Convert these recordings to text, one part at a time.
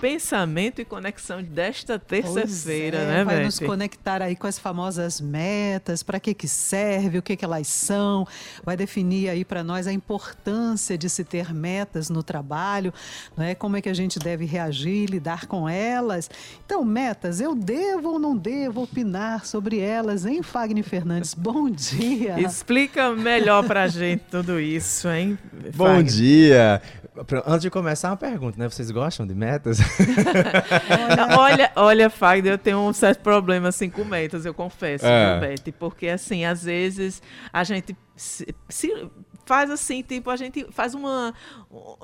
pensamento e conexão desta terça-feira, é, né, Vai Beth? nos conectar aí com as famosas metas, para que que serve, o que que elas são, vai definir aí para nós a importância de se ter metas no trabalho, não é? Como é que a gente deve reagir, lidar com elas. Então, metas, eu devo ou não devo opinar sobre elas, hein, Fagner Fernandes? Bom dia. Explica melhor para a gente tudo isso, hein? Bom Fagner? dia. Antes de começar, uma pergunta, né? Vocês gostam de metas? olha, olha, Fagner, eu tenho um certo problema assim com metas, eu confesso, é. Beth? Porque assim, às vezes a gente se, se faz assim, tipo, a gente faz uma,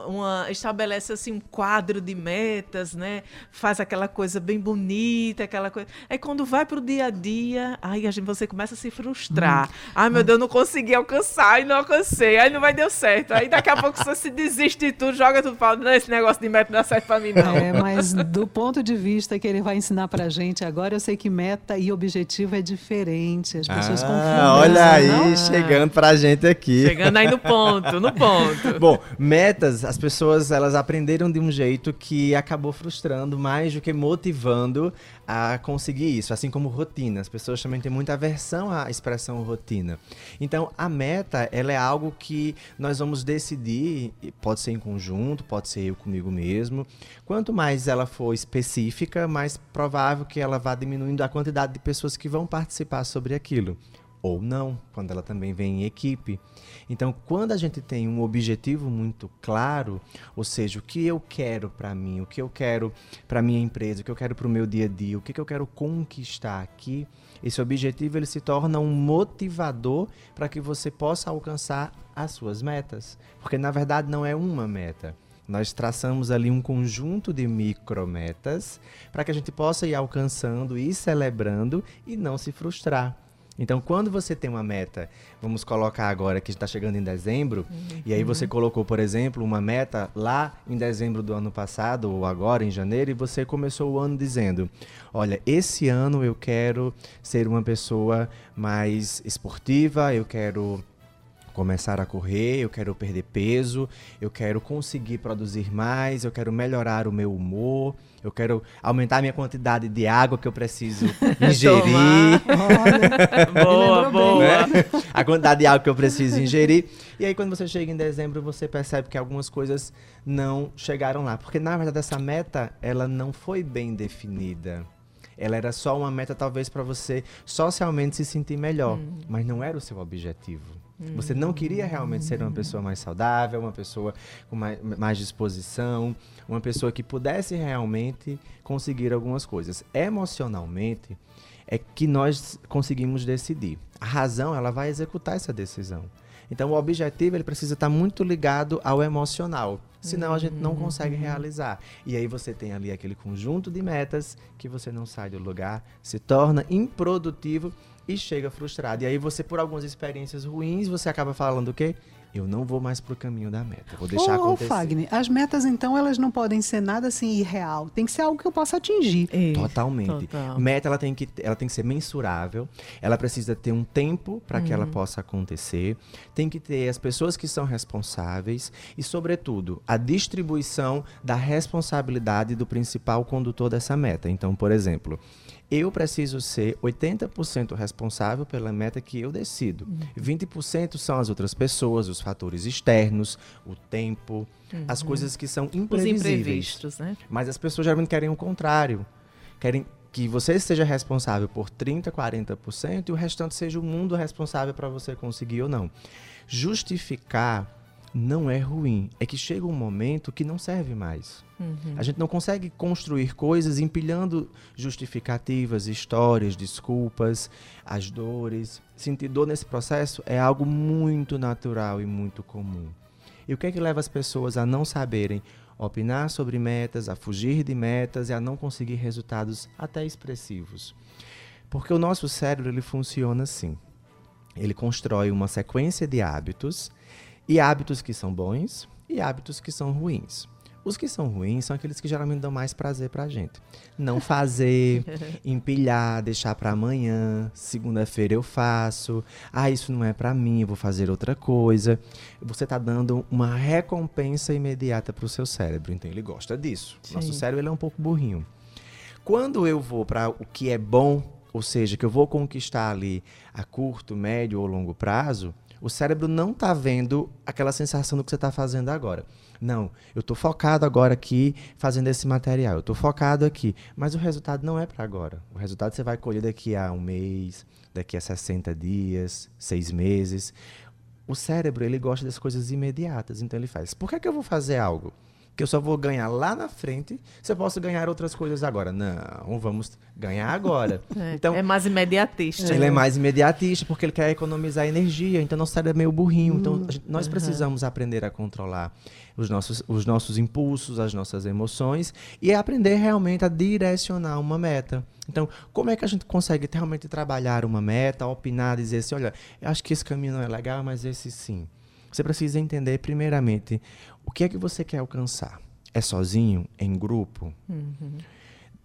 uma estabelece assim um quadro de metas, né? Faz aquela coisa bem bonita, aquela coisa. Aí quando vai pro dia a dia, aí a gente, você começa a se frustrar. Hum. Ai, meu Deus, não consegui alcançar, e não alcancei, aí não vai dar certo. Aí daqui a pouco você se desiste de tudo, joga tudo fala, não, esse negócio de meta não dá certo pra mim, não. É, mas do ponto de vista que ele vai ensinar pra gente agora, eu sei que meta e objetivo é diferente. As pessoas ah, confundem. Olha aí, não? chegando pra gente aqui. Chegando aí no ponto, no ponto. Bom, metas, as pessoas elas aprenderam de um jeito que acabou frustrando mais do que motivando a conseguir isso, assim como rotina. As pessoas também têm muita aversão à expressão rotina. Então, a meta, ela é algo que nós vamos decidir, pode ser em conjunto, pode ser eu comigo mesmo. Quanto mais ela for específica, mais provável que ela vá diminuindo a quantidade de pessoas que vão participar sobre aquilo ou não, quando ela também vem em equipe. Então, quando a gente tem um objetivo muito claro, ou seja, o que eu quero para mim, o que eu quero para minha empresa, o que eu quero para o meu dia a dia, o que, que eu quero conquistar aqui, esse objetivo ele se torna um motivador para que você possa alcançar as suas metas, porque na verdade não é uma meta. Nós traçamos ali um conjunto de micrometas para que a gente possa ir alcançando e celebrando e não se frustrar. Então, quando você tem uma meta, vamos colocar agora que está chegando em dezembro, uhum. e aí você uhum. colocou, por exemplo, uma meta lá em dezembro do ano passado, ou agora em janeiro, e você começou o ano dizendo: Olha, esse ano eu quero ser uma pessoa mais esportiva, eu quero começar a correr, eu quero perder peso, eu quero conseguir produzir mais, eu quero melhorar o meu humor, eu quero aumentar a minha quantidade de água que eu preciso ingerir. boa, boa. Né? A quantidade de água que eu preciso ingerir. E aí, quando você chega em dezembro, você percebe que algumas coisas não chegaram lá. Porque, na verdade, essa meta, ela não foi bem definida. Ela era só uma meta, talvez, para você socialmente se sentir melhor. Hum. Mas não era o seu objetivo. Você não queria realmente ser uma pessoa mais saudável, uma pessoa com mais, mais, disposição, uma pessoa que pudesse realmente conseguir algumas coisas. Emocionalmente, é que nós conseguimos decidir. A razão, ela vai executar essa decisão. Então, o objetivo ele precisa estar muito ligado ao emocional, senão a gente não consegue uhum. realizar. E aí você tem ali aquele conjunto de metas que você não sai do lugar, se torna improdutivo e chega frustrado. E aí você, por algumas experiências ruins, você acaba falando o quê? Eu não vou mais pro caminho da meta. Vou deixar ô, acontecer. Ô, Fagner, as metas, então, elas não podem ser nada assim irreal. Tem que ser algo que eu possa atingir. É, Totalmente. Total. Meta, ela tem, que, ela tem que ser mensurável. Ela precisa ter um tempo para que ela uhum. possa acontecer. Tem que ter as pessoas que são responsáveis. E, sobretudo, a distribuição da responsabilidade do principal condutor dessa meta. Então, por exemplo, eu preciso ser 80% responsável pela meta que eu decido. Uhum. 20% são as outras pessoas, os fatores externos, o tempo, uhum. as coisas que são imprevisíveis. Os imprevistos, né? Mas as pessoas geralmente querem o contrário. Querem que você seja responsável por 30, 40% e o restante seja o mundo responsável para você conseguir ou não. Justificar não é ruim. É que chega um momento que não serve mais. Uhum. A gente não consegue construir coisas empilhando justificativas, histórias, desculpas, as dores. Sentir dor nesse processo é algo muito natural e muito comum. E o que é que leva as pessoas a não saberem opinar sobre metas, a fugir de metas e a não conseguir resultados até expressivos? Porque o nosso cérebro ele funciona assim. Ele constrói uma sequência de hábitos e hábitos que são bons e hábitos que são ruins. Os que são ruins são aqueles que geralmente dão mais prazer pra gente. Não fazer, empilhar, deixar para amanhã, segunda-feira eu faço. Ah, isso não é para mim, eu vou fazer outra coisa. Você está dando uma recompensa imediata para o seu cérebro, então ele gosta disso. Sim. Nosso cérebro ele é um pouco burrinho. Quando eu vou para o que é bom, ou seja, que eu vou conquistar ali a curto, médio ou longo prazo, o cérebro não está vendo aquela sensação do que você está fazendo agora. Não, eu estou focado agora aqui fazendo esse material, eu estou focado aqui. Mas o resultado não é para agora. O resultado você vai colher daqui a um mês, daqui a 60 dias, seis meses. O cérebro, ele gosta das coisas imediatas, então ele faz. Por que, que eu vou fazer algo? Que eu só vou ganhar lá na frente se eu posso ganhar outras coisas agora. Não, vamos ganhar agora. É, então, é mais imediatista. Ele é mais imediatista porque ele quer economizar energia, então nosso cérebro é meio burrinho. Hum, então gente, nós uhum. precisamos aprender a controlar os nossos, os nossos impulsos, as nossas emoções e aprender realmente a direcionar uma meta. Então, como é que a gente consegue realmente trabalhar uma meta, opinar, dizer assim, olha, eu acho que esse caminho não é legal, mas esse sim. Você precisa entender, primeiramente, o que é que você quer alcançar. É sozinho? É em grupo? Uhum.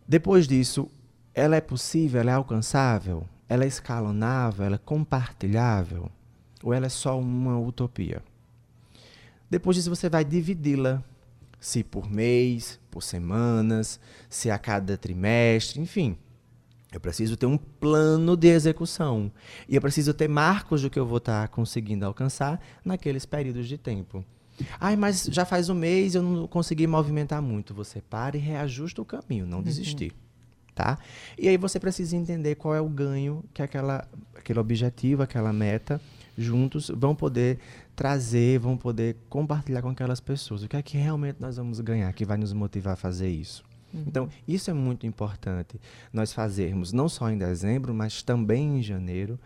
Depois disso, ela é possível? Ela é alcançável? Ela é escalonável? Ela é compartilhável? Ou ela é só uma utopia? Depois disso, você vai dividi-la. Se por mês, por semanas, se a cada trimestre, enfim. Eu preciso ter um plano de execução. E eu preciso ter marcos do que eu vou estar conseguindo alcançar naqueles períodos de tempo. Ai, mas já faz um mês eu não consegui movimentar muito. Você para e reajusta o caminho, não uhum. desistir. Uhum. Tá? E aí você precisa entender qual é o ganho que aquela, aquele objetivo, aquela meta, juntos vão poder trazer, vão poder compartilhar com aquelas pessoas. O que é que realmente nós vamos ganhar, que vai nos motivar a fazer isso? Uhum. Então, isso é muito importante nós fazermos, não só em dezembro, mas também em janeiro.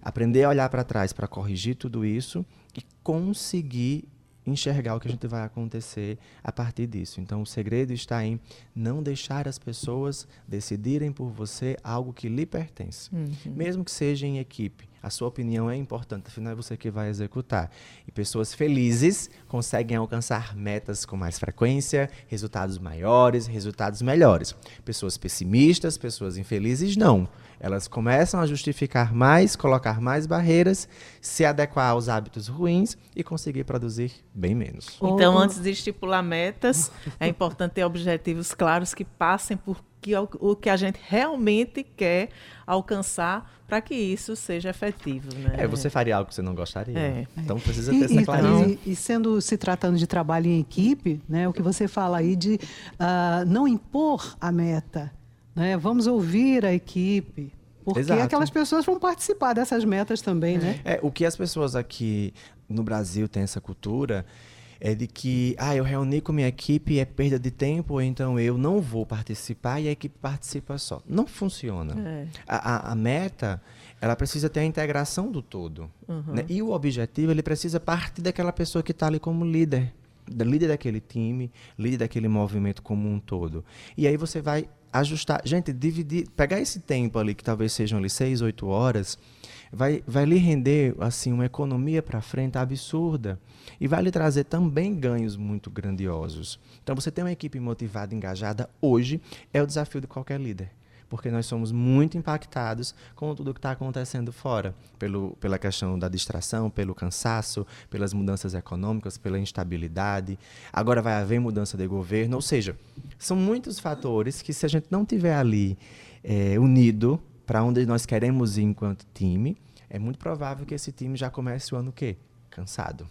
Aprender a olhar para trás para corrigir tudo isso e conseguir enxergar o que a gente vai acontecer a partir disso. Então, o segredo está em não deixar as pessoas decidirem por você algo que lhe pertence, uhum. mesmo que seja em equipe. A sua opinião é importante, afinal é você que vai executar. E pessoas felizes conseguem alcançar metas com mais frequência, resultados maiores, resultados melhores. Pessoas pessimistas, pessoas infelizes, não. Elas começam a justificar mais, colocar mais barreiras, se adequar aos hábitos ruins e conseguir produzir bem menos. Então, antes de estipular metas, é importante ter objetivos claros que passem por que, o que a gente realmente quer alcançar para que isso seja efetivo. Né? É, você faria algo que você não gostaria. É. Então precisa ter e, essa clareza. E, e, sendo se tratando de trabalho em equipe, né, o que você fala aí de uh, não impor a meta. Né? Vamos ouvir a equipe. Porque Exato. aquelas pessoas vão participar dessas metas também, né? É, o que as pessoas aqui no Brasil têm essa cultura é de que, ah, eu reuni com minha equipe é perda de tempo, então eu não vou participar e a equipe participa só. Não funciona. É. A, a, a, meta, ela precisa ter a integração do todo. Uhum. Né? E o objetivo, ele precisa partir daquela pessoa que está ali como líder. Da líder daquele time, líder daquele movimento como um todo. E aí você vai ajustar. Gente, dividir, pegar esse tempo ali, que talvez sejam ali seis, oito horas, vai, vai lhe render assim uma economia para frente absurda e vai lhe trazer também ganhos muito grandiosos. Então, você ter uma equipe motivada, engajada hoje é o desafio de qualquer líder porque nós somos muito impactados com tudo que está acontecendo fora, pelo, pela questão da distração, pelo cansaço, pelas mudanças econômicas, pela instabilidade. Agora vai haver mudança de governo, ou seja, são muitos fatores que se a gente não tiver ali é, unido para onde nós queremos ir enquanto time, é muito provável que esse time já comece o ano o quê? Cansado.